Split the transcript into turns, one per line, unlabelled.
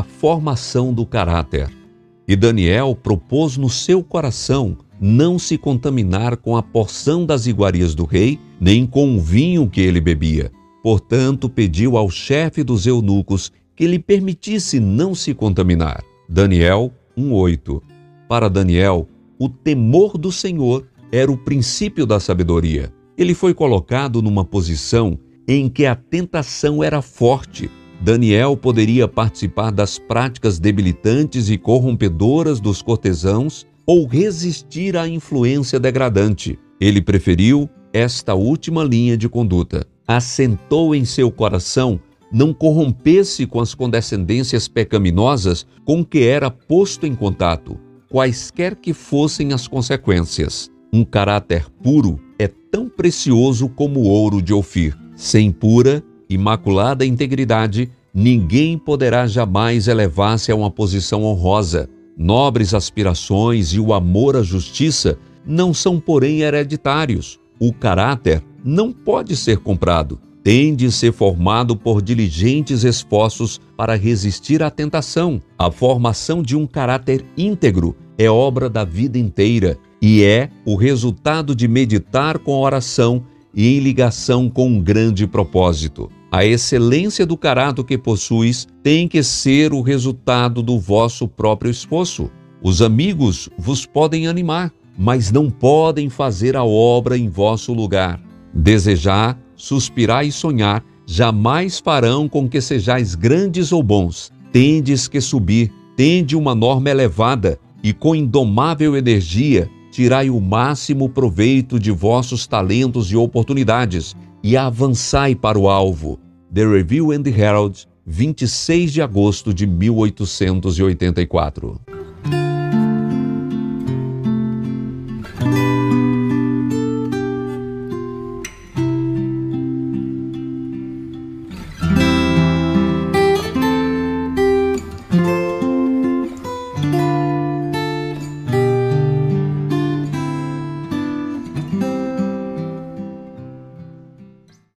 formação do caráter. E Daniel propôs no seu coração não se contaminar com a porção das iguarias do rei, nem com o vinho que ele bebia. Portanto, pediu ao chefe dos eunucos que lhe permitisse não se contaminar. Daniel 1:8. Para Daniel, o temor do Senhor era o princípio da sabedoria. Ele foi colocado numa posição em que a tentação era forte. Daniel poderia participar das práticas debilitantes e corrompedoras dos cortesãos ou resistir à influência degradante. Ele preferiu esta última linha de conduta. Assentou em seu coração não corrompesse com as condescendências pecaminosas com que era posto em contato, quaisquer que fossem as consequências. Um caráter puro é tão precioso como o ouro de Ofir. Sem pura, imaculada integridade, ninguém poderá jamais elevar-se a uma posição honrosa. Nobres aspirações e o amor à justiça não são, porém, hereditários. O caráter não pode ser comprado tem de ser formado por diligentes esforços para resistir à tentação. A formação de um caráter íntegro é obra da vida inteira e é o resultado de meditar com oração e em ligação com um grande propósito. A excelência do caráter que possuis tem que ser o resultado do vosso próprio esforço. Os amigos vos podem animar, mas não podem fazer a obra em vosso lugar. Desejar suspirar e sonhar, jamais farão com que sejais grandes ou bons. Tendes que subir, tende uma norma elevada, e com indomável energia tirai o máximo proveito de vossos talentos e oportunidades, e avançai para o alvo. The Review and the Herald, 26 de agosto de 1884.